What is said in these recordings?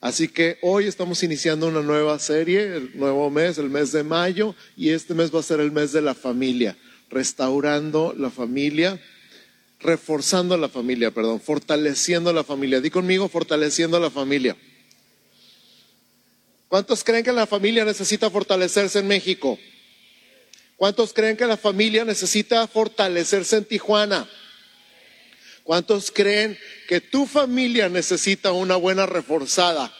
Así que hoy estamos iniciando una nueva serie, el nuevo mes, el mes de mayo, y este mes va a ser el mes de la familia, restaurando la familia, reforzando la familia, perdón, fortaleciendo la familia. Di conmigo, fortaleciendo la familia. ¿Cuántos creen que la familia necesita fortalecerse en México? ¿Cuántos creen que la familia necesita fortalecerse en Tijuana? ¿Cuántos creen que tu familia necesita una buena reforzada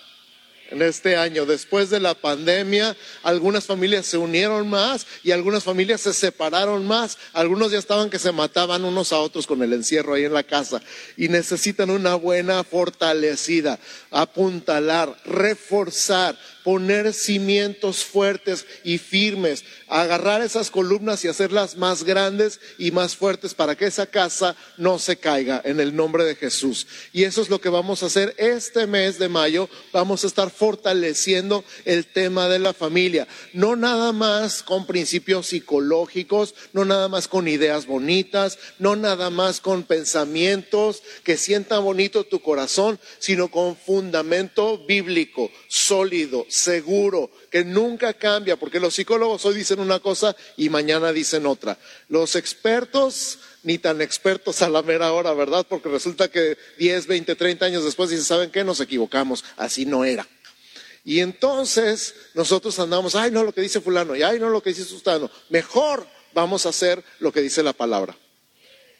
en este año? Después de la pandemia, algunas familias se unieron más y algunas familias se separaron más. Algunos ya estaban que se mataban unos a otros con el encierro ahí en la casa y necesitan una buena fortalecida, apuntalar, reforzar poner cimientos fuertes y firmes, agarrar esas columnas y hacerlas más grandes y más fuertes para que esa casa no se caiga en el nombre de Jesús. Y eso es lo que vamos a hacer este mes de mayo. Vamos a estar fortaleciendo el tema de la familia. No nada más con principios psicológicos, no nada más con ideas bonitas, no nada más con pensamientos que sientan bonito tu corazón, sino con fundamento bíblico, sólido, seguro, que nunca cambia, porque los psicólogos hoy dicen una cosa y mañana dicen otra. Los expertos, ni tan expertos a la mera hora, ¿verdad? Porque resulta que 10, 20, 30 años después dicen, ¿saben qué? Nos equivocamos, así no era. Y entonces nosotros andamos, ay, no lo que dice fulano, y ay, no lo que dice sustano. Mejor vamos a hacer lo que dice la palabra,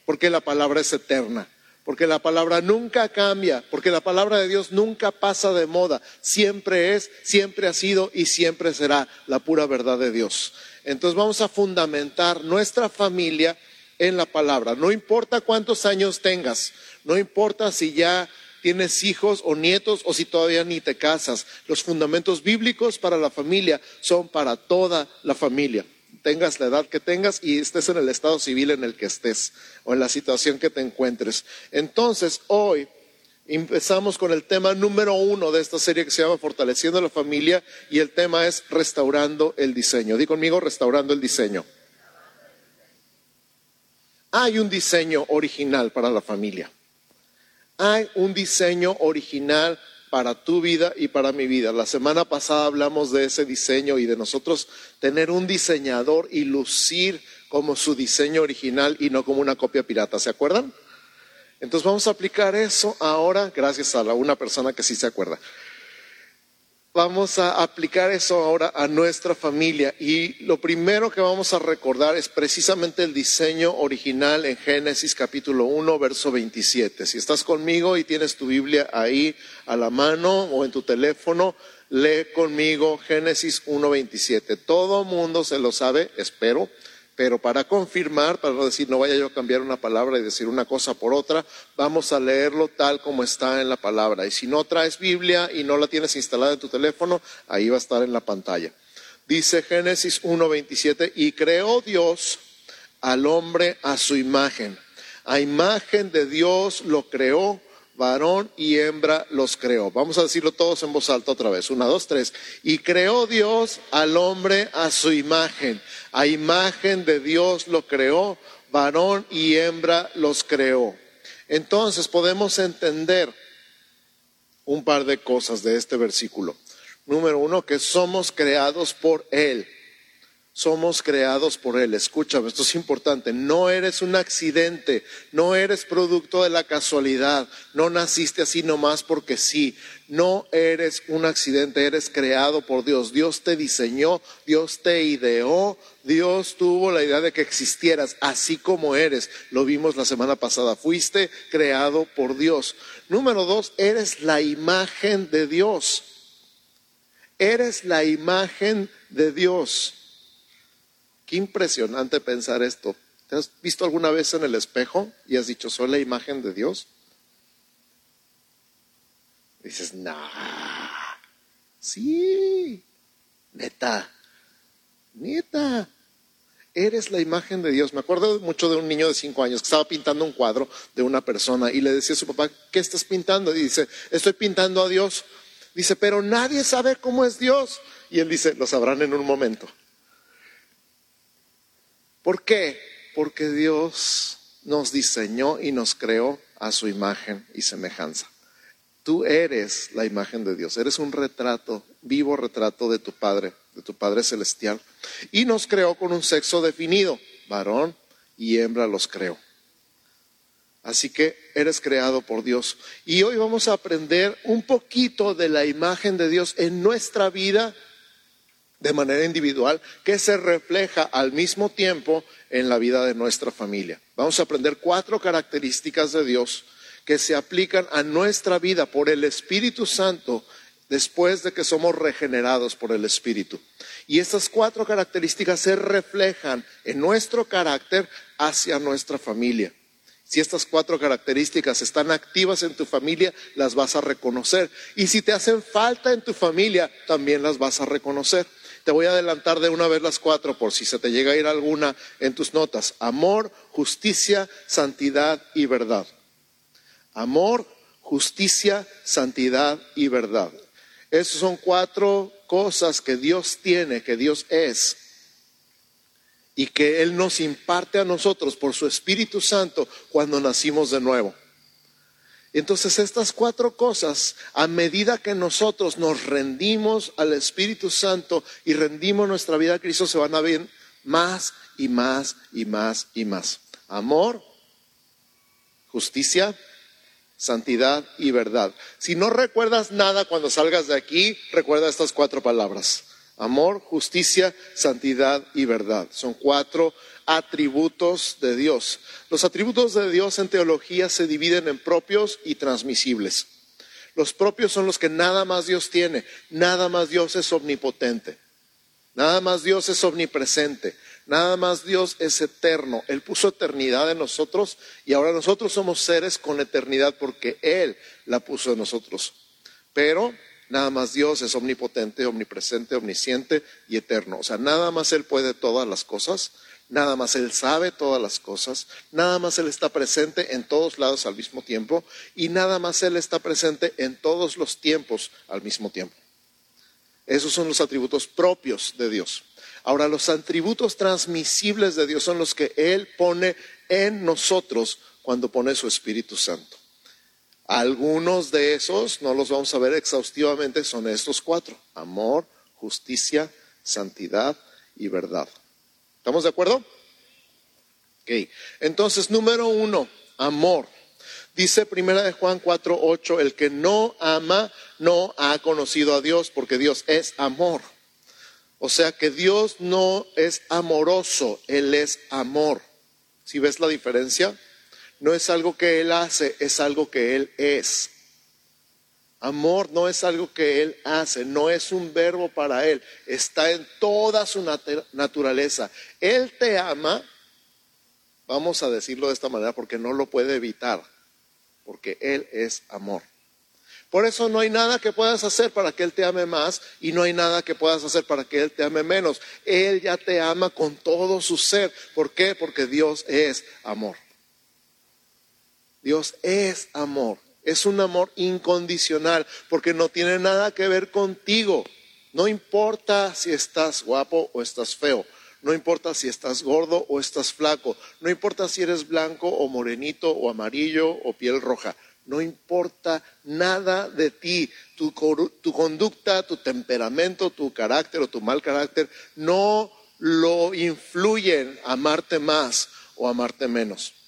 porque la palabra es eterna porque la palabra nunca cambia, porque la palabra de Dios nunca pasa de moda, siempre es, siempre ha sido y siempre será la pura verdad de Dios. Entonces vamos a fundamentar nuestra familia en la palabra. No importa cuántos años tengas, no importa si ya tienes hijos o nietos o si todavía ni te casas. Los fundamentos bíblicos para la familia son para toda la familia tengas la edad que tengas y estés en el estado civil en el que estés o en la situación que te encuentres. Entonces, hoy empezamos con el tema número uno de esta serie que se llama Fortaleciendo la Familia y el tema es Restaurando el Diseño. Di conmigo, Restaurando el Diseño. Hay un diseño original para la familia. Hay un diseño original para tu vida y para mi vida. La semana pasada hablamos de ese diseño y de nosotros tener un diseñador y lucir como su diseño original y no como una copia pirata. ¿Se acuerdan? Entonces vamos a aplicar eso ahora gracias a una persona que sí se acuerda. Vamos a aplicar eso ahora a nuestra familia y lo primero que vamos a recordar es precisamente el diseño original en Génesis capítulo 1, verso 27. Si estás conmigo y tienes tu Biblia ahí a la mano o en tu teléfono, lee conmigo Génesis 1, 27. Todo mundo se lo sabe, espero. Pero para confirmar, para no decir, no vaya yo a cambiar una palabra y decir una cosa por otra, vamos a leerlo tal como está en la palabra. Y si no traes Biblia y no la tienes instalada en tu teléfono, ahí va a estar en la pantalla. Dice Génesis 1.27, y creó Dios al hombre a su imagen. A imagen de Dios lo creó, varón y hembra los creó. Vamos a decirlo todos en voz alta otra vez. Una, dos, tres. Y creó Dios al hombre a su imagen. A imagen de Dios lo creó, varón y hembra los creó. Entonces podemos entender un par de cosas de este versículo. Número uno, que somos creados por Él somos creados por Él. Escúchame, esto es importante. No eres un accidente, no eres producto de la casualidad, no naciste así nomás porque sí. No eres un accidente, eres creado por Dios. Dios te diseñó, Dios te ideó, Dios tuvo la idea de que existieras así como eres. Lo vimos la semana pasada. Fuiste creado por Dios. Número dos, eres la imagen de Dios. Eres la imagen de Dios. Qué impresionante pensar esto. ¿Te has visto alguna vez en el espejo y has dicho, soy la imagen de Dios? dices, nah, sí, neta, neta, eres la imagen de Dios. Me acuerdo mucho de un niño de cinco años que estaba pintando un cuadro de una persona y le decía a su papá, ¿qué estás pintando? Y dice, estoy pintando a Dios. Dice, pero nadie sabe cómo es Dios. Y él dice, lo sabrán en un momento. ¿Por qué? Porque Dios nos diseñó y nos creó a su imagen y semejanza. Tú eres la imagen de Dios, eres un retrato, vivo retrato de tu Padre, de tu Padre Celestial. Y nos creó con un sexo definido, varón y hembra los creó. Así que eres creado por Dios. Y hoy vamos a aprender un poquito de la imagen de Dios en nuestra vida de manera individual que se refleja al mismo tiempo en la vida de nuestra familia. Vamos a aprender cuatro características de Dios que se aplican a nuestra vida por el Espíritu Santo después de que somos regenerados por el Espíritu. Y estas cuatro características se reflejan en nuestro carácter hacia nuestra familia. Si estas cuatro características están activas en tu familia, las vas a reconocer. Y si te hacen falta en tu familia, también las vas a reconocer. Te voy a adelantar de una vez las cuatro por si se te llega a ir alguna en tus notas. Amor, justicia, santidad y verdad. Amor, justicia, santidad y verdad. Esas son cuatro cosas que Dios tiene, que Dios es y que Él nos imparte a nosotros por su Espíritu Santo cuando nacimos de nuevo. Entonces estas cuatro cosas, a medida que nosotros nos rendimos al Espíritu Santo y rendimos nuestra vida a Cristo, se van a ver más y más y más y más. Amor, justicia, santidad y verdad. Si no recuerdas nada cuando salgas de aquí, recuerda estas cuatro palabras. Amor, justicia, santidad y verdad. Son cuatro atributos de Dios. Los atributos de Dios en teología se dividen en propios y transmisibles. Los propios son los que nada más Dios tiene, nada más Dios es omnipotente, nada más Dios es omnipresente, nada más Dios es eterno. Él puso eternidad en nosotros y ahora nosotros somos seres con eternidad porque Él la puso en nosotros. Pero Nada más Dios es omnipotente, omnipresente, omnisciente y eterno. O sea, nada más Él puede todas las cosas, nada más Él sabe todas las cosas, nada más Él está presente en todos lados al mismo tiempo y nada más Él está presente en todos los tiempos al mismo tiempo. Esos son los atributos propios de Dios. Ahora, los atributos transmisibles de Dios son los que Él pone en nosotros cuando pone su Espíritu Santo. Algunos de esos, no los vamos a ver exhaustivamente, son estos cuatro. Amor, justicia, santidad y verdad. ¿Estamos de acuerdo? Ok. Entonces, número uno, amor. Dice primera de Juan 4, 8, el que no ama no ha conocido a Dios porque Dios es amor. O sea que Dios no es amoroso, Él es amor. ¿Sí ves la diferencia? No es algo que Él hace, es algo que Él es. Amor no es algo que Él hace, no es un verbo para Él, está en toda su naturaleza. Él te ama, vamos a decirlo de esta manera porque no lo puede evitar, porque Él es amor. Por eso no hay nada que puedas hacer para que Él te ame más y no hay nada que puedas hacer para que Él te ame menos. Él ya te ama con todo su ser. ¿Por qué? Porque Dios es amor. Dios es amor, es un amor incondicional, porque no tiene nada que ver contigo. No importa si estás guapo o estás feo, no importa si estás gordo o estás flaco, no importa si eres blanco o morenito o amarillo o piel roja, no importa nada de ti, tu, conducta, tu temperamento, tu carácter o tu mal carácter, no lo influyen amarte más o amarte menos.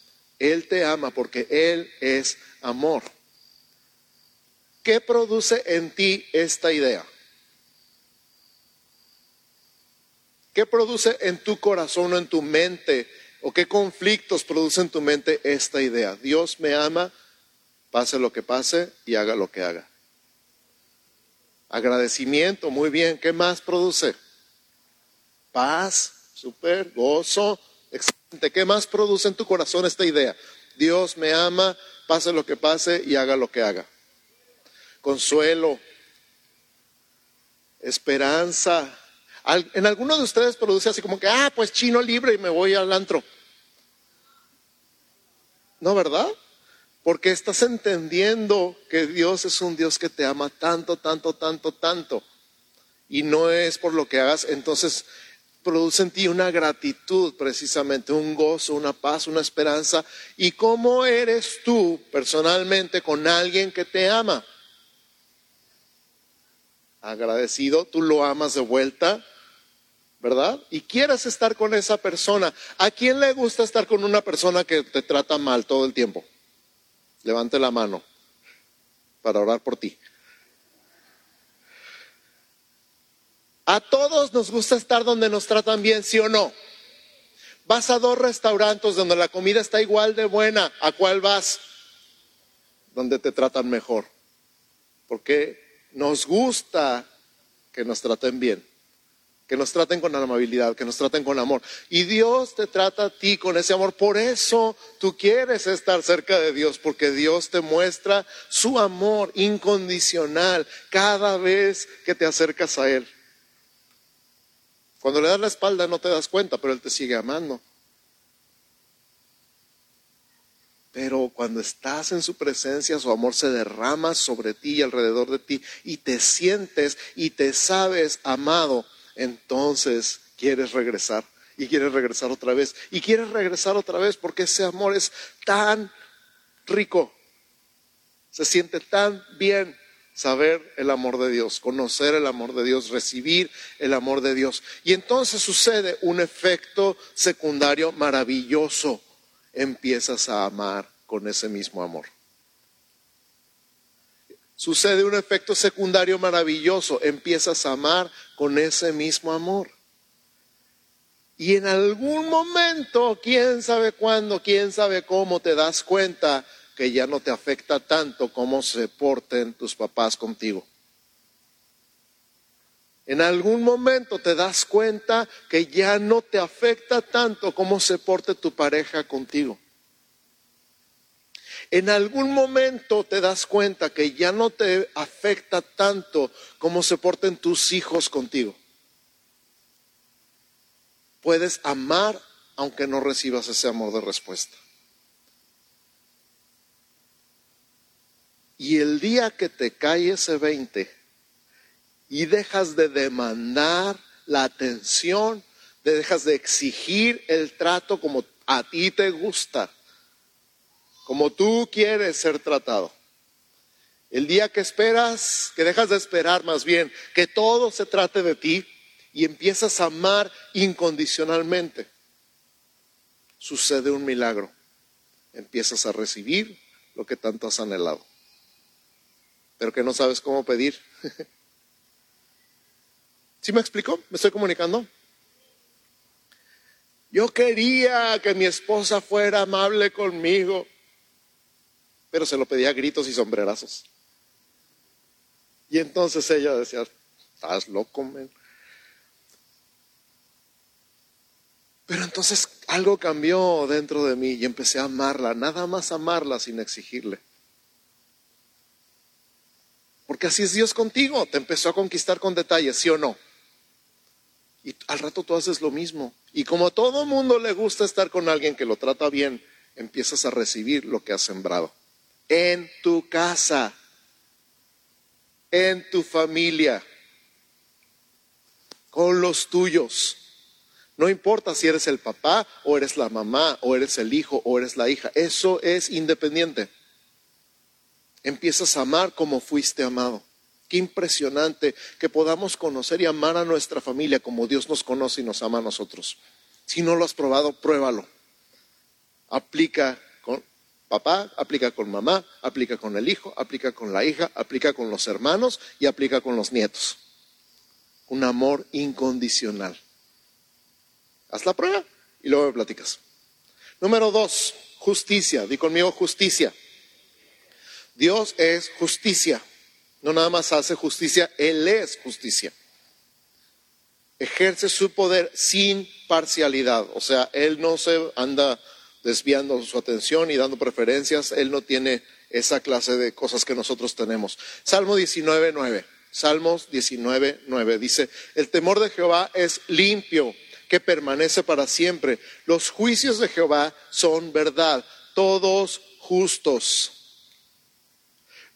Él te ama porque Él es amor. ¿Qué produce en ti esta idea? ¿Qué produce en tu corazón o en tu mente? ¿O qué conflictos produce en tu mente esta idea? Dios me ama, pase lo que pase y haga lo que haga. Agradecimiento, muy bien. ¿Qué más produce? Paz, super, gozo, ¿Qué más produce en tu corazón esta idea? Dios me ama, pase lo que pase y haga lo que haga. Consuelo, esperanza. En algunos de ustedes produce así como que, ah, pues chino libre y me voy al antro. ¿No, verdad? Porque estás entendiendo que Dios es un Dios que te ama tanto, tanto, tanto, tanto. Y no es por lo que hagas. Entonces, produce en ti una gratitud, precisamente, un gozo, una paz, una esperanza. ¿Y cómo eres tú personalmente con alguien que te ama? agradecido, tú lo amas de vuelta, ¿verdad? Y quieres estar con esa persona. ¿A quién le gusta estar con una persona que te trata mal todo el tiempo? Levante la mano para orar por ti. A todos nos gusta estar donde nos tratan bien, ¿sí o no? Vas a dos restaurantes donde la comida está igual de buena. ¿A cuál vas? Donde te tratan mejor. Porque nos gusta que nos traten bien, que nos traten con amabilidad, que nos traten con amor. Y Dios te trata a ti con ese amor. Por eso tú quieres estar cerca de Dios, porque Dios te muestra su amor incondicional cada vez que te acercas a Él. Cuando le das la espalda no te das cuenta, pero Él te sigue amando. Pero cuando estás en su presencia, su amor se derrama sobre ti y alrededor de ti y te sientes y te sabes amado, entonces quieres regresar y quieres regresar otra vez y quieres regresar otra vez porque ese amor es tan rico, se siente tan bien saber el amor de Dios, conocer el amor de Dios, recibir el amor de Dios. Y entonces sucede un efecto secundario maravilloso. Empiezas a amar con ese mismo amor. Sucede un efecto secundario maravilloso. Empiezas a amar con ese mismo amor. Y en algún momento, quién sabe cuándo, quién sabe cómo, te das cuenta que ya no te afecta tanto cómo se porten tus papás contigo. En algún momento te das cuenta que ya no te afecta tanto cómo se porte tu pareja contigo. En algún momento te das cuenta que ya no te afecta tanto cómo se porten tus hijos contigo. Puedes amar aunque no recibas ese amor de respuesta. Y el día que te cae ese 20 y dejas de demandar la atención, dejas de exigir el trato como a ti te gusta, como tú quieres ser tratado. El día que esperas, que dejas de esperar más bien, que todo se trate de ti y empiezas a amar incondicionalmente, sucede un milagro. Empiezas a recibir lo que tanto has anhelado pero que no sabes cómo pedir. ¿Sí me explicó? ¿Me estoy comunicando? Yo quería que mi esposa fuera amable conmigo, pero se lo pedía a gritos y sombrerazos. Y entonces ella decía, estás loco, men. Pero entonces algo cambió dentro de mí y empecé a amarla, nada más amarla sin exigirle. Porque así es Dios contigo. Te empezó a conquistar con detalles, ¿sí o no? Y al rato tú haces lo mismo. Y como a todo mundo le gusta estar con alguien que lo trata bien, empiezas a recibir lo que has sembrado. En tu casa, en tu familia, con los tuyos. No importa si eres el papá o eres la mamá o eres el hijo o eres la hija. Eso es independiente empiezas a amar como fuiste amado. Qué impresionante que podamos conocer y amar a nuestra familia como Dios nos conoce y nos ama a nosotros. Si no lo has probado, pruébalo. Aplica con papá, aplica con mamá, aplica con el hijo, aplica con la hija, aplica con los hermanos y aplica con los nietos. Un amor incondicional. Haz la prueba y luego me platicas. Número dos, justicia. Di conmigo justicia. Dios es justicia. No nada más hace justicia, Él es justicia. Ejerce su poder sin parcialidad. O sea, Él no se anda desviando su atención y dando preferencias. Él no tiene esa clase de cosas que nosotros tenemos. Salmo 19, 9. Salmos 19, 9. Dice, el temor de Jehová es limpio, que permanece para siempre. Los juicios de Jehová son verdad, todos justos.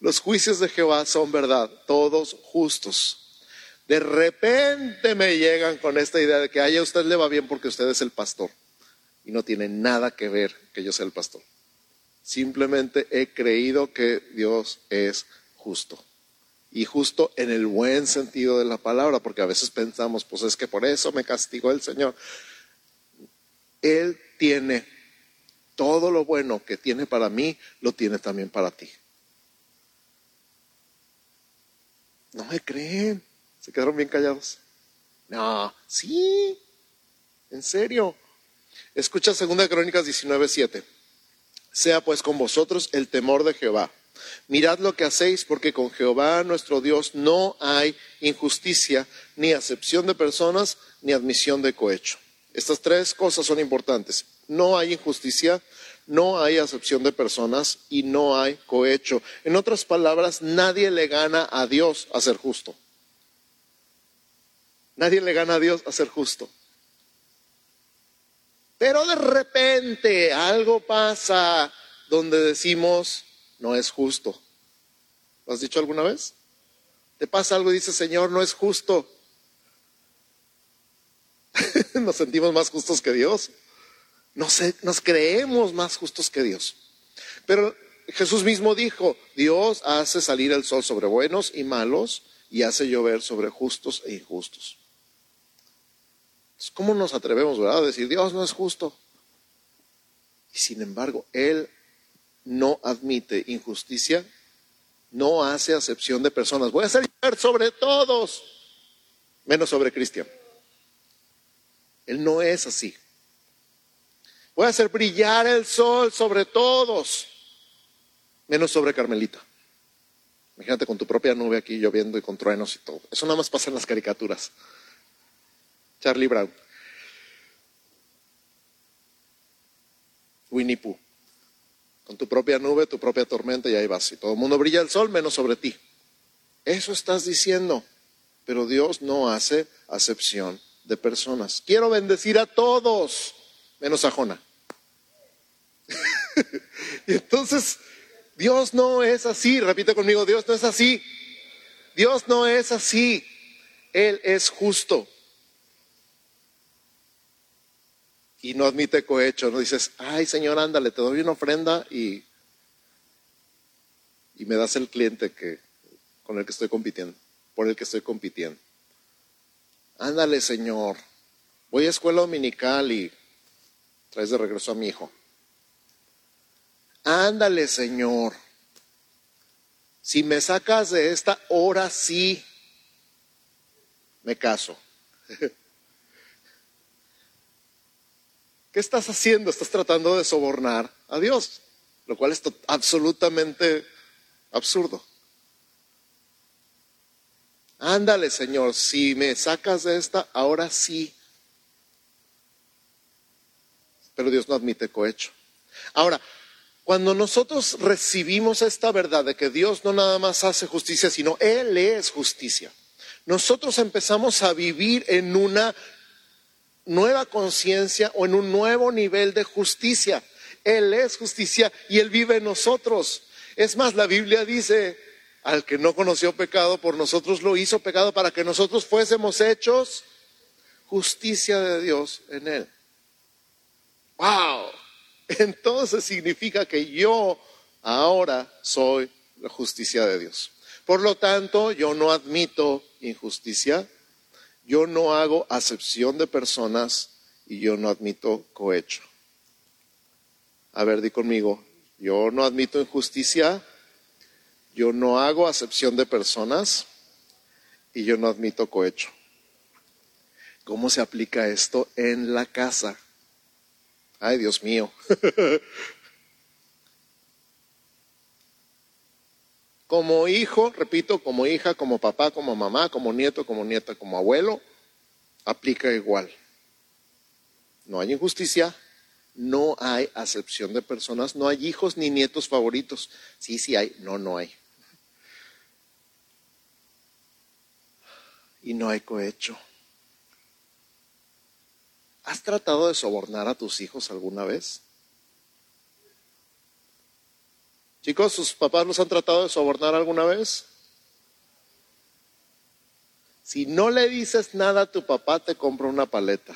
Los juicios de Jehová son verdad, todos justos. De repente me llegan con esta idea de que a usted le va bien porque usted es el pastor. Y no tiene nada que ver que yo sea el pastor. Simplemente he creído que Dios es justo. y justo en el buen sentido de la palabra, porque a veces pensamos, pues es que por eso me castigó el Señor. Él tiene todo lo bueno que tiene para mí, lo tiene también para ti. No me creen, se quedaron bien callados. No, sí, en serio. Escucha 2 Crónicas 19:7. Sea pues con vosotros el temor de Jehová. Mirad lo que hacéis, porque con Jehová nuestro Dios no hay injusticia, ni acepción de personas, ni admisión de cohecho. Estas tres cosas son importantes. No hay injusticia, no hay acepción de personas y no hay cohecho. En otras palabras, nadie le gana a Dios a ser justo. Nadie le gana a Dios a ser justo. Pero de repente algo pasa donde decimos, no es justo. ¿Lo has dicho alguna vez? Te pasa algo y dices, Señor, no es justo. nos sentimos más justos que Dios. Nos, nos creemos más justos que Dios. Pero Jesús mismo dijo, Dios hace salir el sol sobre buenos y malos y hace llover sobre justos e injustos. ¿Cómo nos atrevemos, verdad, a decir, Dios no es justo? Y sin embargo, Él no admite injusticia, no hace acepción de personas. Voy a hacer sobre todos, menos sobre Cristian. Él no es así. Voy a hacer brillar el sol sobre todos, menos sobre Carmelita. Imagínate con tu propia nube aquí lloviendo y con truenos y todo. Eso nada más pasa en las caricaturas. Charlie Brown. Winnie Pooh. Con tu propia nube, tu propia tormenta y ahí vas. Y todo el mundo brilla el sol menos sobre ti. Eso estás diciendo. Pero Dios no hace acepción de personas. Quiero bendecir a todos, menos a Jona. y entonces, Dios no es así. Repite conmigo, Dios no es así. Dios no es así. Él es justo. y no admite cohecho, no dices, ay Señor, ándale, te doy una ofrenda y, y me das el cliente que, con el que estoy compitiendo, por el que estoy compitiendo. Ándale, Señor, voy a escuela dominical y traes de regreso a mi hijo. Ándale, Señor, si me sacas de esta hora, sí, me caso. ¿Qué estás haciendo? Estás tratando de sobornar a Dios, lo cual es absolutamente absurdo. Ándale, Señor, si me sacas de esta, ahora sí. Pero Dios no admite cohecho. Ahora, cuando nosotros recibimos esta verdad de que Dios no nada más hace justicia, sino Él es justicia, nosotros empezamos a vivir en una nueva conciencia o en un nuevo nivel de justicia. Él es justicia y Él vive en nosotros. Es más, la Biblia dice, al que no conoció pecado, por nosotros lo hizo pecado para que nosotros fuésemos hechos justicia de Dios en Él. ¡Wow! Entonces significa que yo ahora soy la justicia de Dios. Por lo tanto, yo no admito injusticia, yo no hago acepción de personas y yo no admito cohecho. A ver, di conmigo, yo no admito injusticia, yo no hago acepción de personas y yo no admito cohecho. ¿Cómo se aplica esto en la casa? Ay, Dios mío. Como hijo, repito, como hija, como papá, como mamá, como nieto, como nieta, como abuelo, aplica igual. No hay injusticia, no hay acepción de personas, no hay hijos ni nietos favoritos. Sí, sí hay, no, no hay. Y no hay cohecho. ¿Has tratado de sobornar a tus hijos alguna vez? Chicos, ¿sus papás los han tratado de sobornar alguna vez? Si no le dices nada a tu papá, te compra una paleta.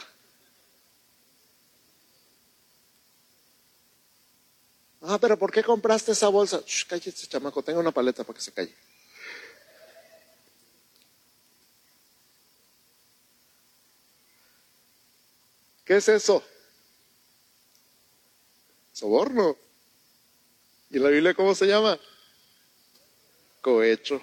Ah, pero ¿por qué compraste esa bolsa? Shh, cállate, chamaco, tenga una paleta para que se calle. ¿Qué es eso? Soborno. ¿Y la Biblia cómo se llama? Cohecho.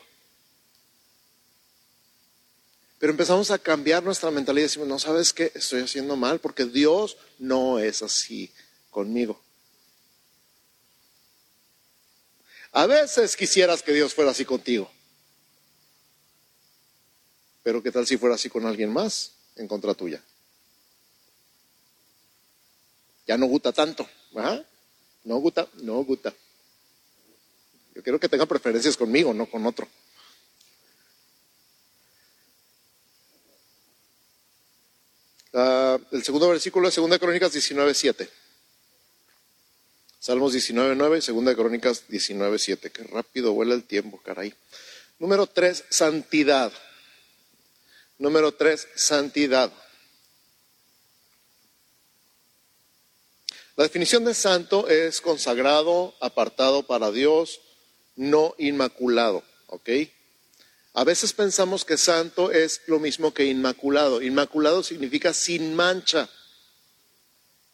Pero empezamos a cambiar nuestra mentalidad y decimos, no sabes qué, estoy haciendo mal porque Dios no es así conmigo. A veces quisieras que Dios fuera así contigo. Pero ¿qué tal si fuera así con alguien más en contra tuya? Ya no gusta tanto. No gusta, no gusta. Yo quiero que tenga preferencias conmigo, no con otro. Ah, el segundo versículo de 2 Crónicas 19.7. Salmos 19.9 y 2 Crónicas 19.7. Qué rápido vuela el tiempo, caray. Número 3, santidad. Número 3, santidad. La definición de santo es consagrado, apartado para Dios, no inmaculado, ¿ok? A veces pensamos que santo es lo mismo que inmaculado. Inmaculado significa sin mancha.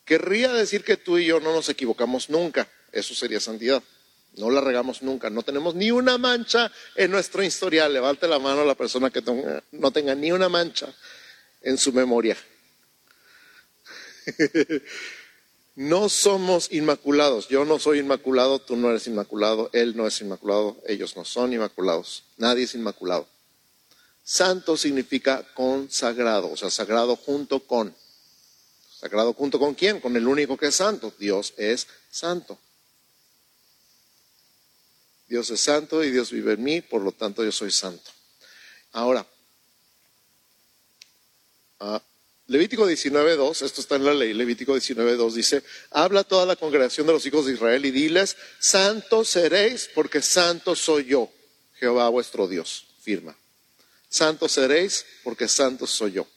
Querría decir que tú y yo no nos equivocamos nunca. Eso sería santidad. No la regamos nunca. No tenemos ni una mancha en nuestro historial. Levante la mano a la persona que no tenga ni una mancha en su memoria. No somos inmaculados. Yo no soy inmaculado, tú no eres inmaculado, él no es inmaculado, ellos no son inmaculados. Nadie es inmaculado. Santo significa consagrado, o sea, sagrado junto con. ¿Sagrado junto con quién? Con el único que es santo. Dios es santo. Dios es santo y Dios vive en mí, por lo tanto yo soy santo. Ahora, ah, Levítico 19.2, esto está en la ley, Levítico 19.2 dice, habla toda la congregación de los hijos de Israel y diles, santos seréis porque santo soy yo, Jehová vuestro Dios, firma. Santos seréis porque santo soy yo.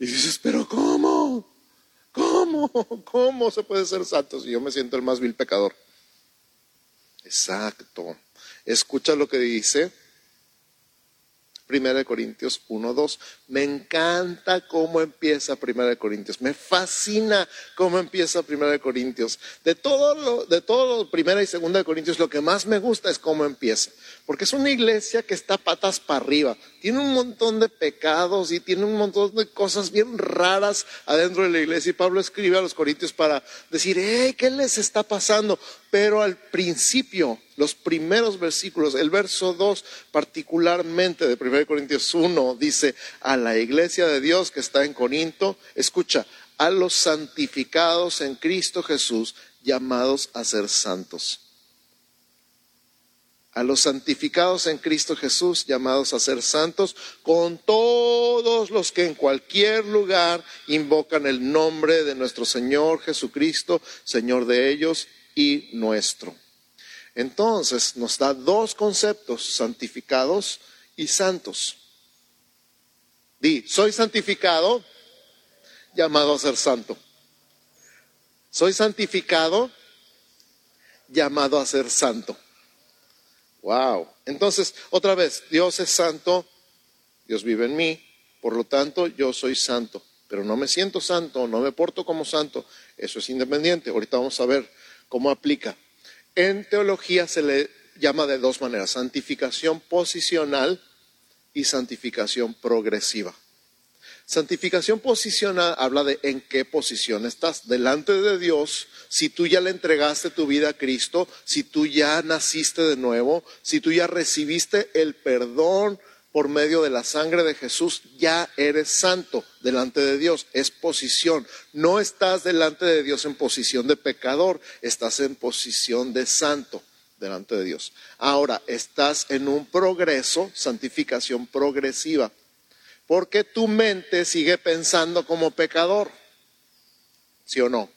Y dices, pero ¿cómo? ¿Cómo? ¿Cómo se puede ser santo si yo me siento el más vil pecador? Exacto. Escucha lo que dice Primera de Corintios 1, 2. Me encanta cómo empieza Primera de Corintios. Me fascina cómo empieza Primera de Corintios. De todo lo, de todo Primera y Segunda de Corintios, lo que más me gusta es cómo empieza. Porque es una iglesia que está patas para arriba. Tiene un montón de pecados y tiene un montón de cosas bien raras adentro de la iglesia. Y Pablo escribe a los Corintios para decir, hey, ¿qué les está pasando? Pero al principio los primeros versículos, el verso 2 particularmente de 1 Corintios 1 dice, a la iglesia de Dios que está en Corinto, escucha, a los santificados en Cristo Jesús, llamados a ser santos. A los santificados en Cristo Jesús, llamados a ser santos, con todos los que en cualquier lugar invocan el nombre de nuestro Señor Jesucristo, Señor de ellos y nuestro. Entonces nos da dos conceptos, santificados y santos. Di, soy santificado, llamado a ser santo. Soy santificado, llamado a ser santo. Wow. Entonces, otra vez, Dios es santo, Dios vive en mí, por lo tanto, yo soy santo, pero no me siento santo, no me porto como santo, eso es independiente. Ahorita vamos a ver cómo aplica. En teología se le llama de dos maneras, santificación posicional y santificación progresiva. Santificación posicional habla de en qué posición estás delante de Dios, si tú ya le entregaste tu vida a Cristo, si tú ya naciste de nuevo, si tú ya recibiste el perdón por medio de la sangre de Jesús, ya eres santo delante de Dios. Es posición. No estás delante de Dios en posición de pecador, estás en posición de santo delante de Dios. Ahora, estás en un progreso, santificación progresiva, porque tu mente sigue pensando como pecador. ¿Sí o no?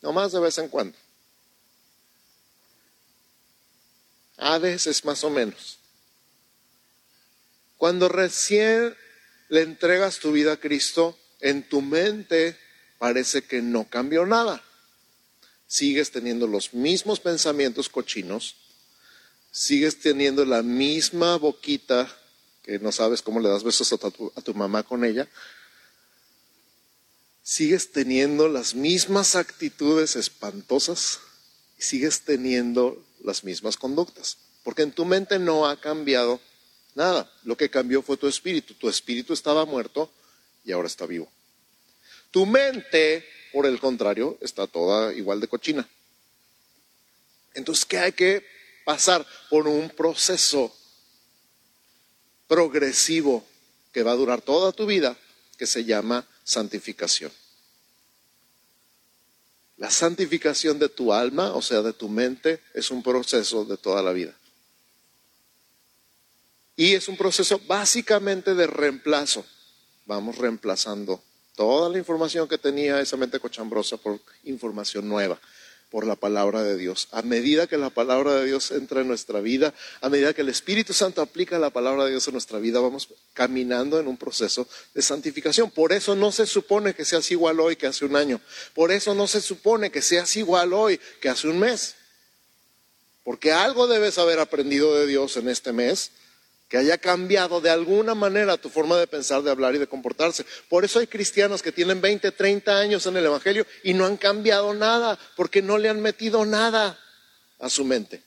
No más de vez en cuando. A veces más o menos. Cuando recién le entregas tu vida a Cristo, en tu mente parece que no cambió nada. Sigues teniendo los mismos pensamientos cochinos, sigues teniendo la misma boquita, que no sabes cómo le das besos a tu, mamá con ella, sigues teniendo las mismas actitudes espantosas y sigues teniendo las mismas conductas, porque en tu mente no ha cambiado nada. Lo que cambió fue tu espíritu. Tu espíritu estaba muerto y ahora está vivo. Tu mente, por el contrario, está toda igual de cochina. Entonces, ¿qué hay que pasar? Por un proceso progresivo que va a durar toda tu vida, que se llama santificación. La santificación de tu alma, o sea, de tu mente, es un proceso de toda la vida. Y es un proceso básicamente de reemplazo. Vamos reemplazando toda la información que tenía esa mente cochambrosa por información nueva por la palabra de Dios. A medida que la palabra de Dios entra en nuestra vida, a medida que el Espíritu Santo aplica la palabra de Dios en nuestra vida, vamos caminando en un proceso de santificación. Por eso no se supone que seas igual hoy que hace un año. Por eso no se supone que seas igual hoy que hace un mes. Porque algo debes haber aprendido de Dios en este mes que haya cambiado de alguna manera tu forma de pensar, de hablar y de comportarse. Por eso hay cristianos que tienen 20, 30 años en el Evangelio y no han cambiado nada, porque no le han metido nada a su mente.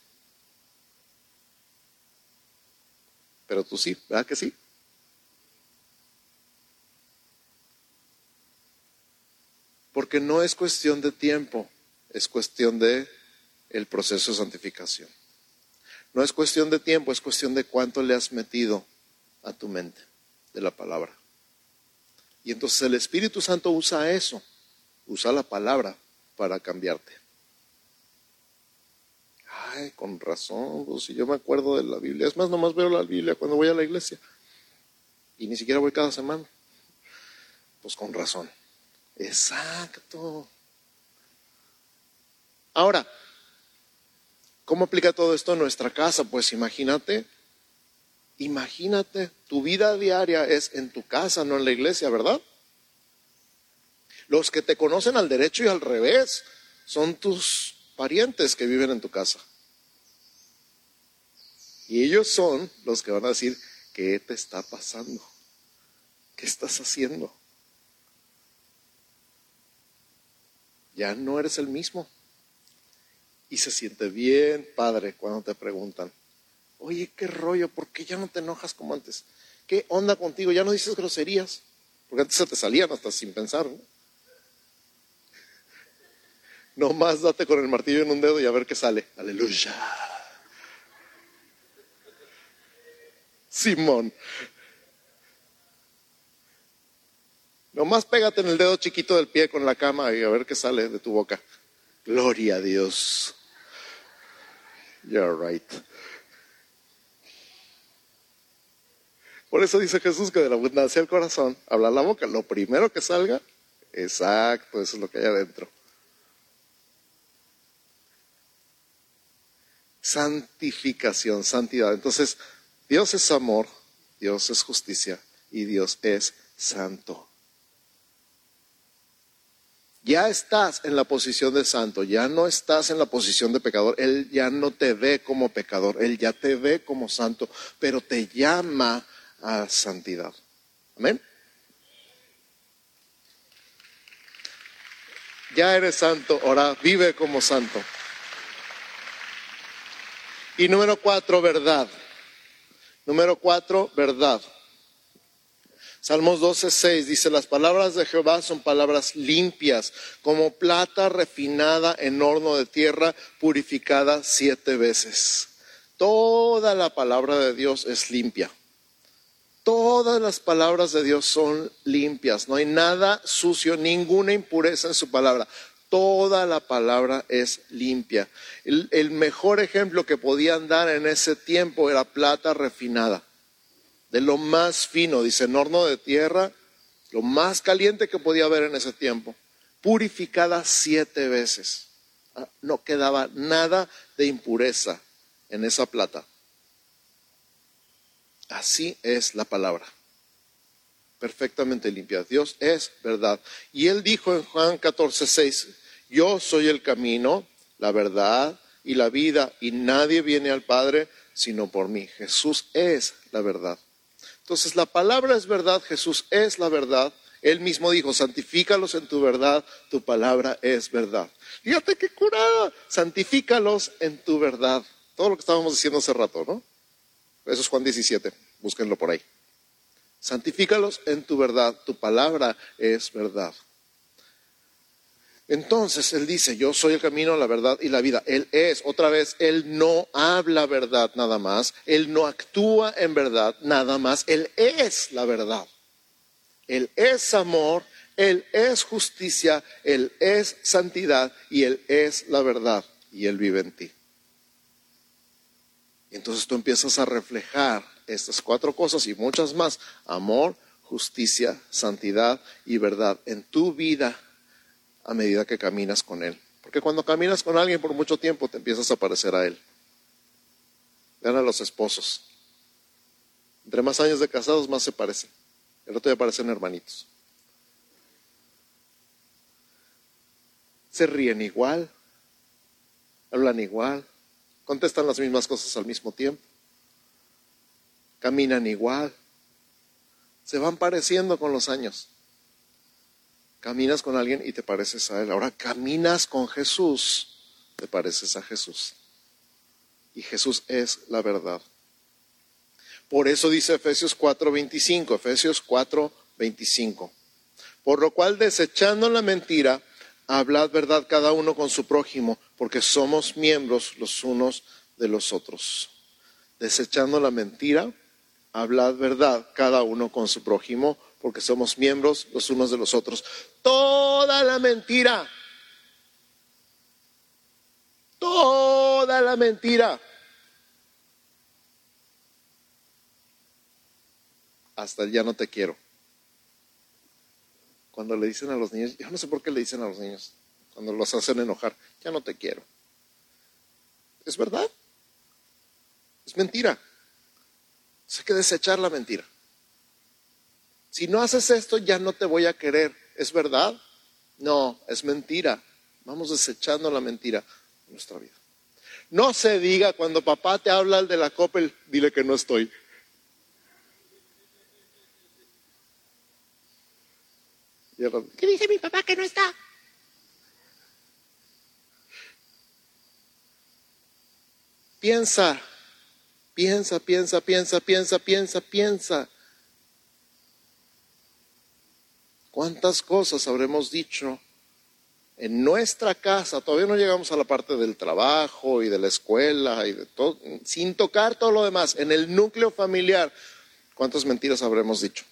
Pero tú sí, ¿verdad que sí? Porque no es cuestión de tiempo, es cuestión de el proceso de santificación. No es cuestión de tiempo, es cuestión de cuánto le has metido a tu mente de la palabra. Y entonces el Espíritu Santo usa eso, usa la palabra para cambiarte. Ay, con razón, pues, si yo me acuerdo de la Biblia, es más, nomás veo la Biblia cuando voy a la iglesia. Y ni siquiera voy cada semana. Pues con razón. Exacto. Ahora, ¿Cómo aplica todo esto en nuestra casa? Pues imagínate, imagínate, tu vida diaria es en tu casa, no en la iglesia, ¿verdad? Los que te conocen al derecho y al revés son tus parientes que viven en tu casa. Y ellos son los que van a decir, ¿qué te está pasando? ¿Qué estás haciendo? Ya no eres el mismo. Y se siente bien padre cuando te preguntan, oye, qué rollo, ¿por qué ya no te enojas como antes? ¿Qué onda contigo? Ya no dices groserías, porque antes se te salían hasta sin pensar. ¿no? más date con el martillo en un dedo y a ver qué sale. Aleluya. Simón. Nomás pégate en el dedo chiquito del pie con la cama y a ver qué sale de tu boca. Gloria a Dios. You're right. Por eso dice Jesús que de la abundancia del corazón habla la boca. Lo primero que salga, exacto, eso es lo que hay adentro. Santificación, santidad. Entonces, Dios es amor, Dios es justicia y Dios es santo. Ya estás en la posición de santo, ya no estás en la posición de pecador. Él ya no te ve como pecador, Él ya te ve como santo, pero te llama a santidad. Amén. Ya eres santo, ahora vive como santo. Y número cuatro, verdad. Número cuatro, verdad. Salmos 12, dice, las palabras de Jehová son palabras limpias, como plata refinada en horno de tierra, purificada siete veces. Toda la palabra de Dios es limpia. Todas las palabras de Dios son limpias. No hay nada sucio, ninguna impureza en su palabra. Toda la palabra es limpia. El, el mejor ejemplo que podían dar en ese tiempo era plata refinada de lo más fino, dice, en horno de tierra, lo más caliente que podía haber en ese tiempo, purificada siete veces. Ah, no quedaba nada de impureza en esa plata. Así es la palabra. Perfectamente limpia. Dios es verdad. Y él dijo en Juan 14, 6, yo soy el camino, la verdad y la vida, y nadie viene al Padre sino por mí. Jesús es la verdad. Entonces la palabra es verdad, Jesús es la verdad Él mismo dijo, santifícalos en tu verdad, tu palabra es verdad. Fíjate qué curada, santifícalos en tu verdad. Todo lo que estábamos diciendo hace rato, ¿no? Eso es Juan 17, búsquenlo por ahí. Santifícalos en tu verdad, tu palabra es verdad. Entonces Él dice, yo soy el camino, la verdad y la vida. Él es, otra vez, Él no habla verdad nada más, Él no actúa en verdad nada más, Él es la verdad. Él es amor, Él es justicia, Él es santidad y Él es la verdad y Él vive en ti. Y entonces tú empiezas a reflejar estas cuatro cosas y muchas más, amor, justicia, santidad y verdad en tu vida a medida que caminas con Él. Porque cuando caminas con alguien por mucho tiempo te empiezas a parecer a Él. Vean a los esposos. Entre más años de casados, más se parecen. El otro día parecen hermanitos. Se ríen igual, hablan igual, contestan las mismas cosas al mismo tiempo, caminan igual, se van pareciendo con los años. Caminas con alguien y te pareces a Él. Ahora caminas con Jesús, te pareces a Jesús. Y Jesús es la verdad. Por eso dice Efesios 4:25, Efesios 4:25. Por lo cual, desechando la mentira, hablad verdad cada uno con su prójimo, porque somos miembros los unos de los otros. Desechando la mentira, hablad verdad cada uno con su prójimo, porque somos miembros los unos de los otros. Toda la mentira, toda la mentira. Hasta ya no te quiero. Cuando le dicen a los niños, yo no sé por qué le dicen a los niños, cuando los hacen enojar, ya no te quiero. ¿Es verdad? Es mentira. Hay que desechar la mentira. Si no haces esto, ya no te voy a querer. ¿Es verdad? No, es mentira. Vamos desechando la mentira en nuestra vida. No se diga cuando papá te habla de la Coppel, dile que no estoy. ¿Qué dice mi papá que no está? Piensa, piensa, piensa, piensa, piensa, piensa, piensa. ¿Cuántas cosas habremos dicho en nuestra casa? Todavía no llegamos a la parte del trabajo y de la escuela y de todo, sin tocar todo lo demás. En el núcleo familiar, ¿cuántas mentiras habremos dicho?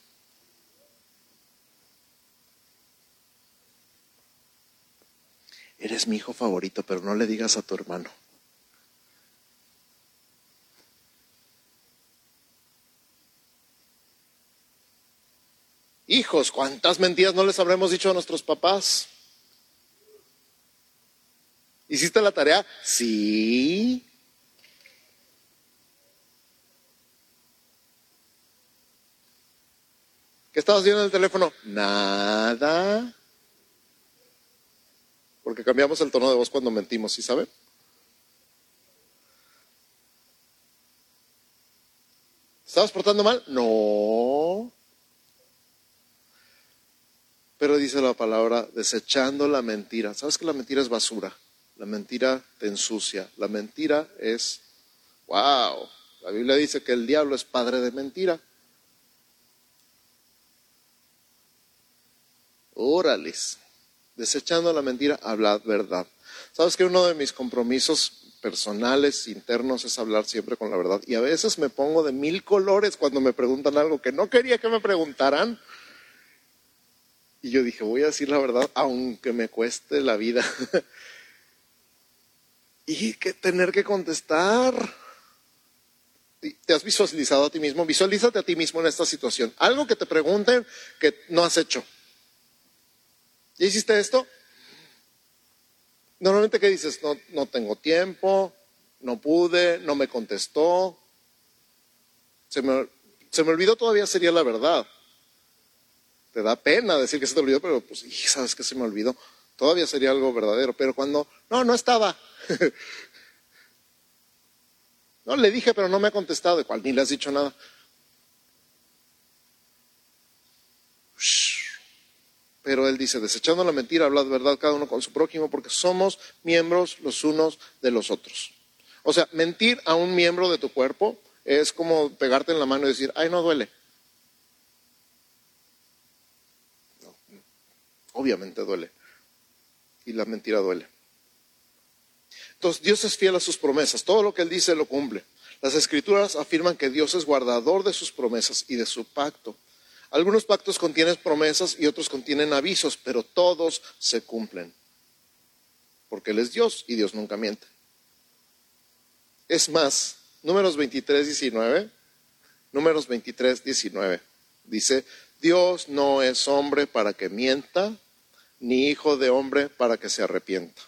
Eres mi hijo favorito, pero no le digas a tu hermano. Hijos, ¿cuántas mentiras no les habremos dicho a nuestros papás? ¿Hiciste la tarea? Sí. ¿Qué estabas viendo en el teléfono? Nada. Porque cambiamos el tono de voz cuando mentimos, ¿sí saben? ¿Estabas portando mal? No. Pero dice la palabra, desechando la mentira. ¿Sabes que la mentira es basura? La mentira te ensucia. La mentira es, wow, la Biblia dice que el diablo es padre de mentira. Órales. Desechando la mentira, hablad verdad. ¿Sabes que uno de mis compromisos personales, internos, es hablar siempre con la verdad? Y a veces me pongo de mil colores cuando me preguntan algo que no quería que me preguntaran. Y yo dije, voy a decir la verdad, aunque me cueste la vida. y que tener que contestar. ¿Te has visualizado a ti mismo? Visualízate a ti mismo en esta situación. Algo que te pregunten que no has hecho. ¿Ya hiciste esto? Normalmente, ¿qué dices? No, no tengo tiempo, no pude, no me contestó. Se me, se me olvidó todavía sería la verdad te da pena decir que se te olvidó, pero pues, sabes que se me olvidó. Todavía sería algo verdadero, pero cuando, no, no estaba. no, le dije, pero no me ha contestado, de cual ni le has dicho nada. Pero él dice, desechando la mentira, hablad verdad cada uno con su prójimo, porque somos miembros los unos de los otros. O sea, mentir a un miembro de tu cuerpo es como pegarte en la mano y decir, ay, no duele. Obviamente duele. Y la mentira duele. Entonces, Dios es fiel a sus promesas. Todo lo que Él dice lo cumple. Las escrituras afirman que Dios es guardador de sus promesas y de su pacto. Algunos pactos contienen promesas y otros contienen avisos, pero todos se cumplen. Porque Él es Dios y Dios nunca miente. Es más, números 23, 19, números 23, 19, dice, Dios no es hombre para que mienta, ni hijo de hombre para que se arrepienta.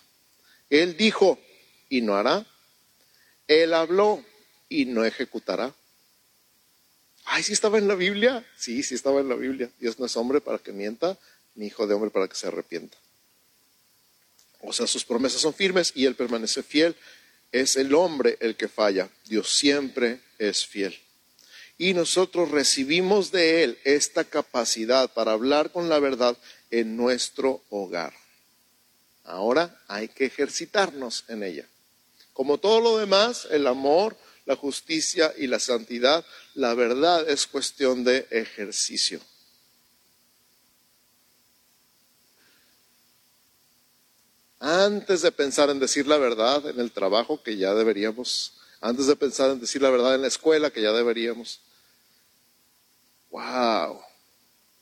Él dijo y no hará. Él habló y no ejecutará. Ay, sí estaba en la Biblia. Sí, sí estaba en la Biblia. Dios no es hombre para que mienta, ni hijo de hombre para que se arrepienta. O sea, sus promesas son firmes y Él permanece fiel. Es el hombre el que falla. Dios siempre es fiel. Y nosotros recibimos de Él esta capacidad para hablar con la verdad en nuestro hogar. Ahora hay que ejercitarnos en ella. Como todo lo demás, el amor, la justicia y la santidad, la verdad es cuestión de ejercicio. Antes de pensar en decir la verdad en el trabajo, que ya deberíamos, antes de pensar en decir la verdad en la escuela, que ya deberíamos, wow,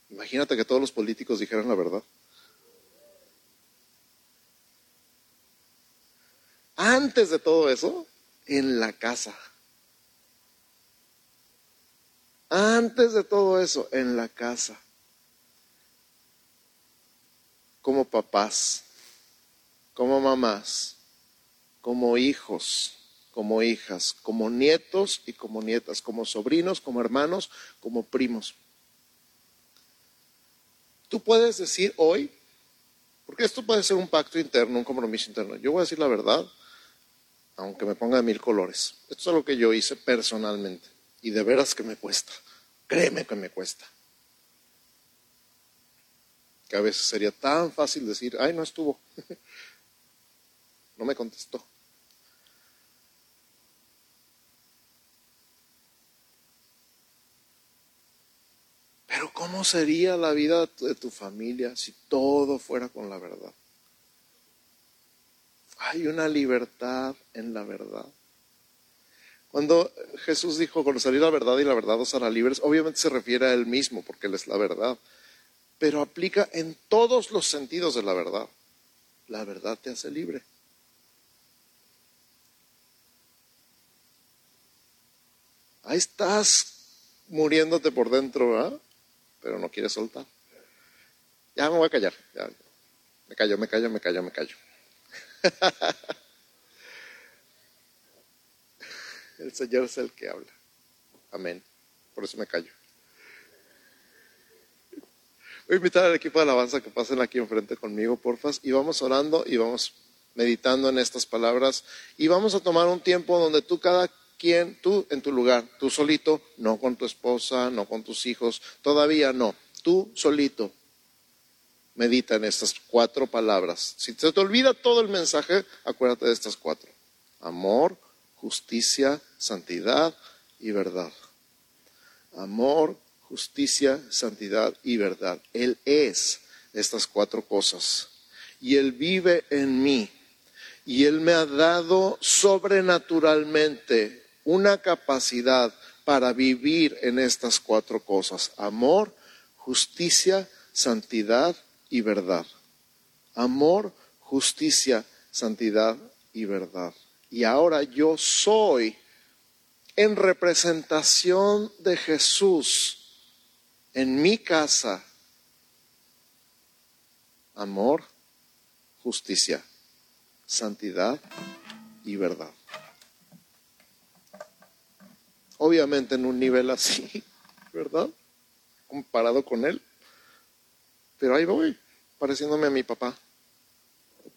imagínate que todos los políticos dijeran la verdad. Antes de todo eso, en la casa. Antes de todo eso, en la casa. Como papás, como mamás, como hijos, como hijas, como nietos y como nietas, como sobrinos, como hermanos, como primos. Tú puedes decir hoy, porque esto puede ser un pacto interno, un compromiso interno, yo voy a decir la verdad, aunque me ponga de mil colores. Esto es lo que yo hice personalmente y de veras que me cuesta. Créeme que me cuesta. Que a veces sería tan fácil decir, ay, no estuvo. no me contestó. Pero ¿cómo sería la vida de tu familia si todo fuera con la verdad? Hay una libertad en la verdad. Cuando Jesús dijo, conoceréis la verdad y la verdad os hará libres, obviamente se refiere a Él mismo, porque Él es la verdad, pero aplica en todos los sentidos de la verdad. La verdad te hace libre. Ahí estás muriéndote por dentro, ¿verdad? Pero no quieres soltar. Ya me voy a callar. Me callo, me callo, me callo, me callo. el Señor es el que habla. Amén. Por eso me callo. Voy a invitar al equipo de alabanza que pasen aquí enfrente conmigo, porfas, y vamos orando y vamos meditando en estas palabras y vamos a tomar un tiempo donde tú cada quien, tú en tu lugar, tú solito, no con tu esposa, no con tus hijos, todavía no, tú solito, medita en estas cuatro palabras. Si se te olvida todo el mensaje, acuérdate de estas cuatro. Amor, justicia, santidad y verdad. Amor, justicia, santidad y verdad. Él es estas cuatro cosas. Y Él vive en mí. Y Él me ha dado sobrenaturalmente una capacidad para vivir en estas cuatro cosas. Amor, justicia, santidad y verdad. Amor, justicia, santidad y verdad. Y ahora yo soy en representación de Jesús en mi casa. Amor, justicia, santidad y verdad. Obviamente en un nivel así, ¿verdad? Comparado con Él. Pero ahí voy, pareciéndome a mi papá,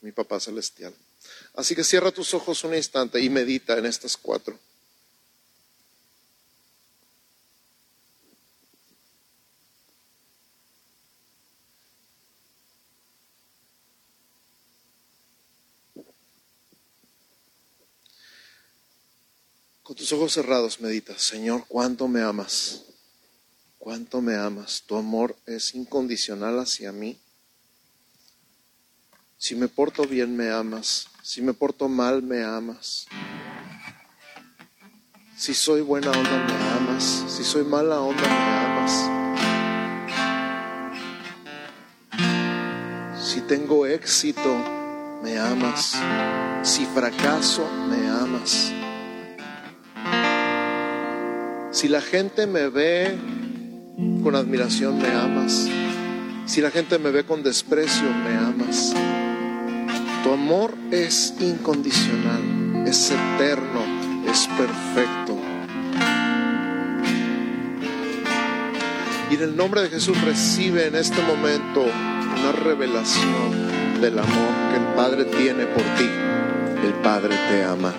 mi papá celestial. Así que cierra tus ojos un instante y medita en estas cuatro. Con tus ojos cerrados medita, Señor, cuánto me amas, cuánto me amas. Tu amor es incondicional hacia mí. Si me porto bien, me amas. Si me porto mal, me amas. Si soy buena onda, me amas. Si soy mala onda, me amas. Si tengo éxito, me amas. Si fracaso, me amas. Si la gente me ve con admiración, me amas. Si la gente me ve con desprecio, me amas. Tu amor es incondicional, es eterno, es perfecto. Y en el nombre de Jesús recibe en este momento una revelación del amor que el Padre tiene por ti. El Padre te ama.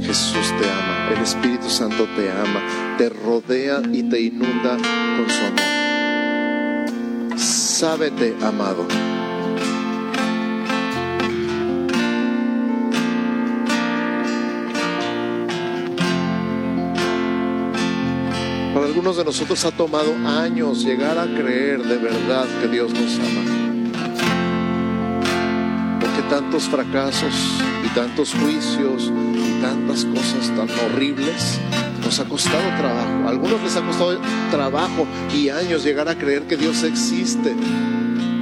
Jesús te ama, el Espíritu Santo te ama, te rodea y te inunda con su amor. Sábete amado. Para algunos de nosotros ha tomado años llegar a creer de verdad que Dios nos ama. Porque tantos fracasos y tantos juicios tantas cosas tan horribles nos ha costado trabajo. A algunos les ha costado trabajo y años llegar a creer que Dios existe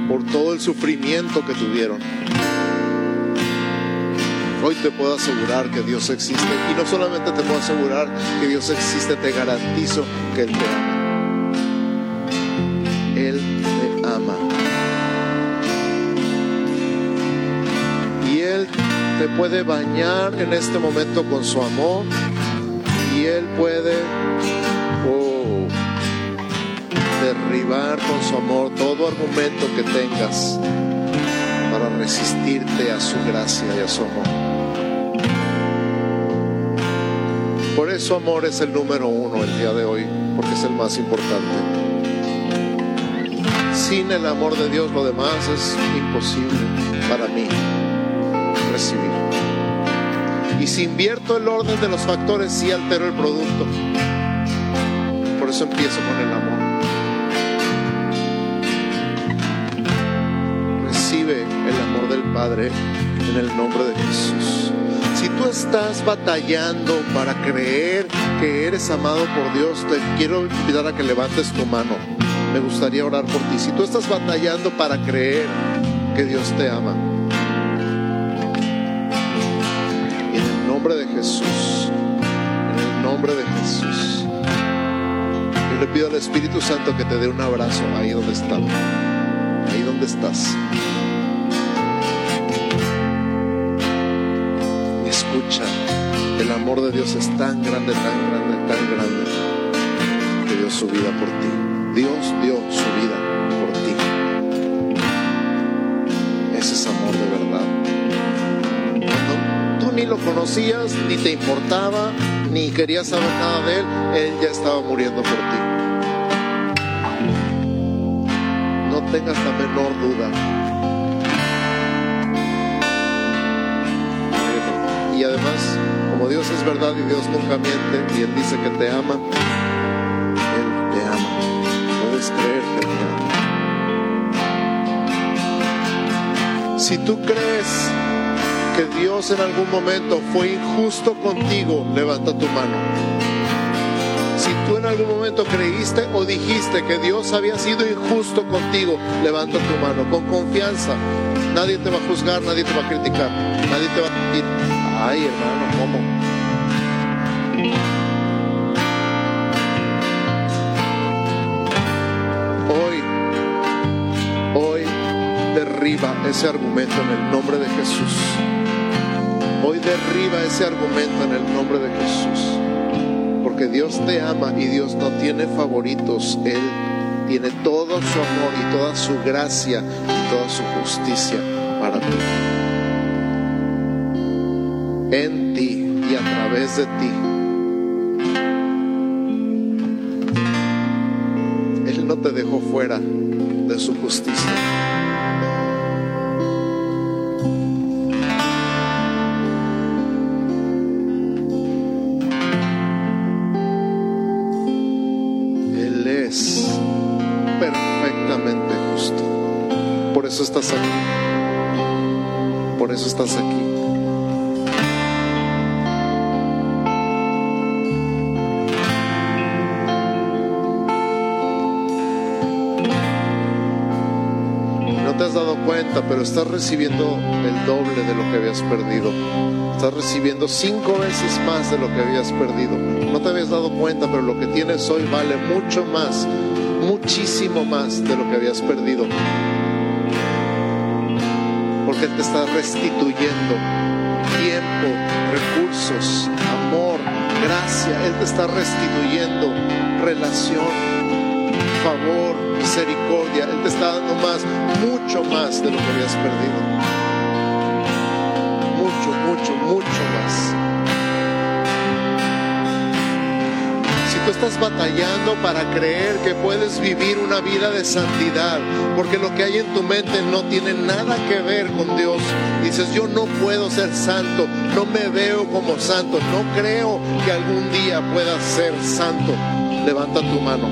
por todo el sufrimiento que tuvieron. Hoy te puedo asegurar que Dios existe. Y no solamente te puedo asegurar que Dios existe, te garantizo que Él te ama. Él te ama. Te puede bañar en este momento con su amor. Y Él puede oh, derribar con su amor todo argumento que tengas para resistirte a su gracia y a su amor. Por eso amor es el número uno el día de hoy, porque es el más importante. Sin el amor de Dios lo demás es imposible para mí Y si invierto el orden de los factores, sí altero el producto. Por eso empiezo con el amor. Recibe el amor del Padre en el nombre de Jesús. Si tú estás batallando para creer que eres amado por Dios, te quiero invitar a que levantes tu mano. Me gustaría orar por ti. Si tú estás batallando para creer que Dios te ama, nombre de Jesús, en el nombre de Jesús, yo le pido al Espíritu Santo que te dé un abrazo ahí donde estás, ahí donde estás. escucha, el amor de Dios es tan grande, tan grande, tan grande, que dio su vida por ti. Dios dio su vida por ti. Ese es amor de verdad. Ni lo conocías, ni te importaba, ni querías saber nada de Él, Él ya estaba muriendo por ti. No tengas la menor duda. y además, como Dios es verdad y Dios nunca miente y Él dice que te ama, Él te ama. Puedes creer que te ama. Si tú crees que Dios en algún momento fue injusto contigo, levanta tu mano. Si tú en algún momento creíste o dijiste que Dios había sido injusto contigo, levanta tu mano con confianza. Nadie te va a juzgar, nadie te va a criticar, nadie te va a decir, ay hermano, ¿cómo? Derriba ese argumento en el nombre de Jesús. Hoy derriba ese argumento en el nombre de Jesús. Porque Dios te ama y Dios no tiene favoritos. Él tiene todo su amor y toda su gracia y toda su justicia para ti. En ti y a través de ti. Él no te dejó fuera de su justicia. Estás aquí. No te has dado cuenta, pero estás recibiendo el doble de lo que habías perdido. Estás recibiendo cinco veces más de lo que habías perdido. No te habías dado cuenta, pero lo que tienes hoy vale mucho más, muchísimo más de lo que habías perdido. Él te está restituyendo tiempo, recursos, amor, gracia. Él te está restituyendo relación, favor, misericordia. Él te está dando más, mucho más de lo que habías perdido. Mucho, mucho, mucho más. Tú estás batallando para creer que puedes vivir una vida de santidad, porque lo que hay en tu mente no tiene nada que ver con Dios, dices, yo no puedo ser santo, no me veo como santo, no creo que algún día pueda ser santo, levanta tu mano.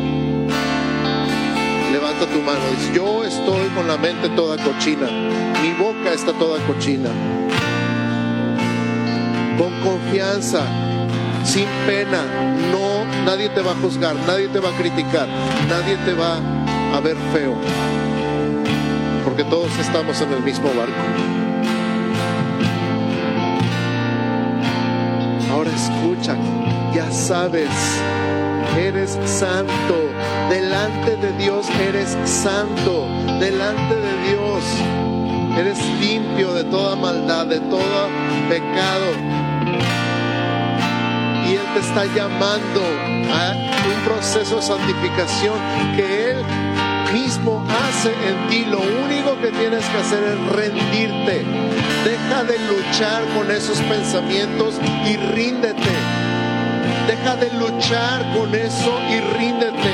Levanta tu mano. Dice, yo estoy con la mente toda cochina. Mi boca está toda cochina. Con confianza, sin pena. No, nadie te va a juzgar, nadie te va a criticar, nadie te va a ver feo. Porque todos estamos en el mismo barco. Ahora escucha, ya sabes, eres santo. Delante de Dios eres santo. Delante de Dios eres limpio de toda maldad, de todo pecado. Está llamando a un proceso de santificación que Él mismo hace en ti. Lo único que tienes que hacer es rendirte. Deja de luchar con esos pensamientos y ríndete. Deja de luchar con eso y ríndete.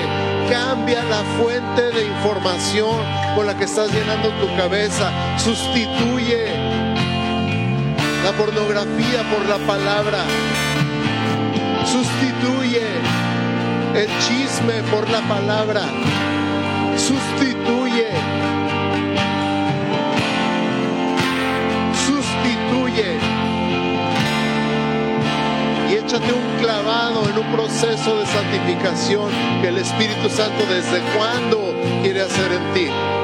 Cambia la fuente de información con la que estás llenando tu cabeza. Sustituye la pornografía por la palabra. Sustituye el chisme por la palabra. Sustituye. Sustituye. Y échate un clavado en un proceso de santificación que el Espíritu Santo desde cuándo quiere hacer en ti.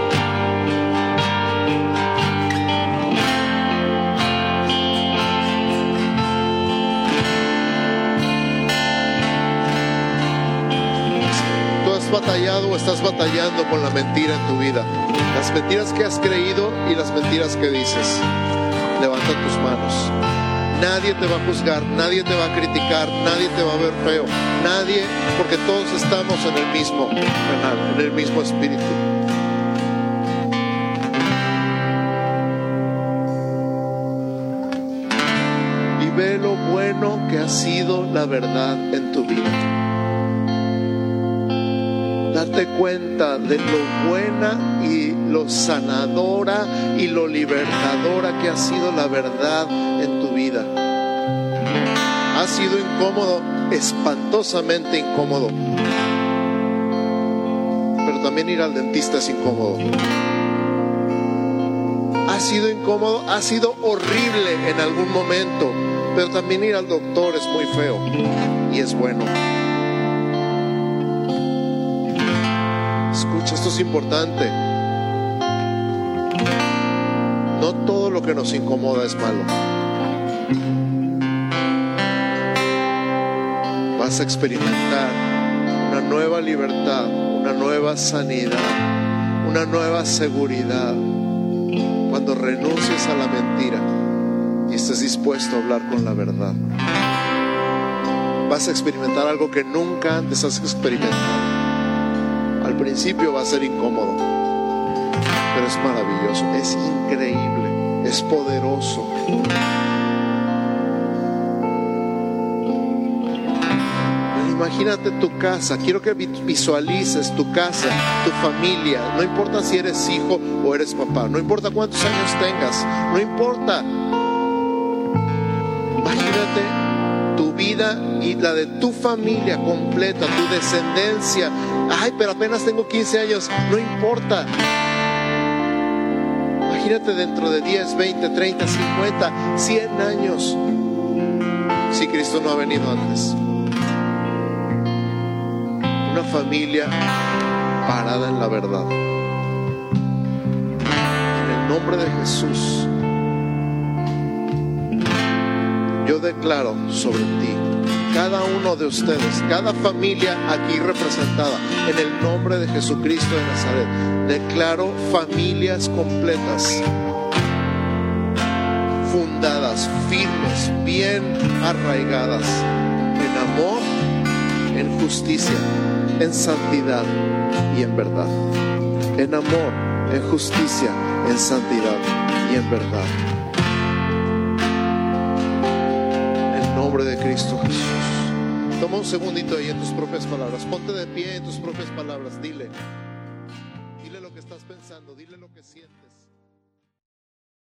Batallado o estás batallando con la mentira en tu vida. Las mentiras que has creído y las mentiras que dices. Levanta tus manos. Nadie te va a juzgar, nadie te va a criticar, nadie te va a ver feo. Nadie, porque todos estamos en el mismo canal, en el mismo espíritu. Y ve lo bueno que ha sido la verdad en Date cuenta de lo buena y lo sanadora y lo libertadora que ha sido la verdad en tu vida. Ha sido incómodo, espantosamente incómodo. Pero también ir al dentista es incómodo. Ha sido incómodo, ha sido horrible en algún momento, pero también ir al doctor es muy feo y es bueno. Esto es importante. No todo lo que nos incomoda es malo. Vas a experimentar una nueva libertad, una nueva sanidad, una nueva seguridad cuando renuncies a la mentira y estés dispuesto a hablar con la verdad. Vas a experimentar algo que nunca antes has experimentado. Principio va a ser incómodo, pero es maravilloso, es increíble, es poderoso. Imagínate tu casa, quiero que visualices tu casa, tu familia, no importa si eres hijo o eres papá, no importa cuántos años tengas, no importa. Imagínate tu vida y la de tu familia completa, tu descendencia Ay, pero apenas tengo 15 años. No importa. Imagínate dentro de 10, 20, 30, 50, 100 años. Si Cristo no ha venido antes. Una familia parada en la verdad. En el nombre de Jesús. Yo declaro sobre ti cada uno de ustedes, cada familia aquí representada, en el nombre de Jesucristo de Nazaret, declaro familias completas, fundadas, firmes, bien arraigadas, en amor, en justicia, en santidad y en verdad. En amor, en justicia, en santidad y en verdad. En nombre de Cristo Jesús. Toma un segundito ahí en tus propias palabras. Ponte de pie en tus propias palabras. Dile.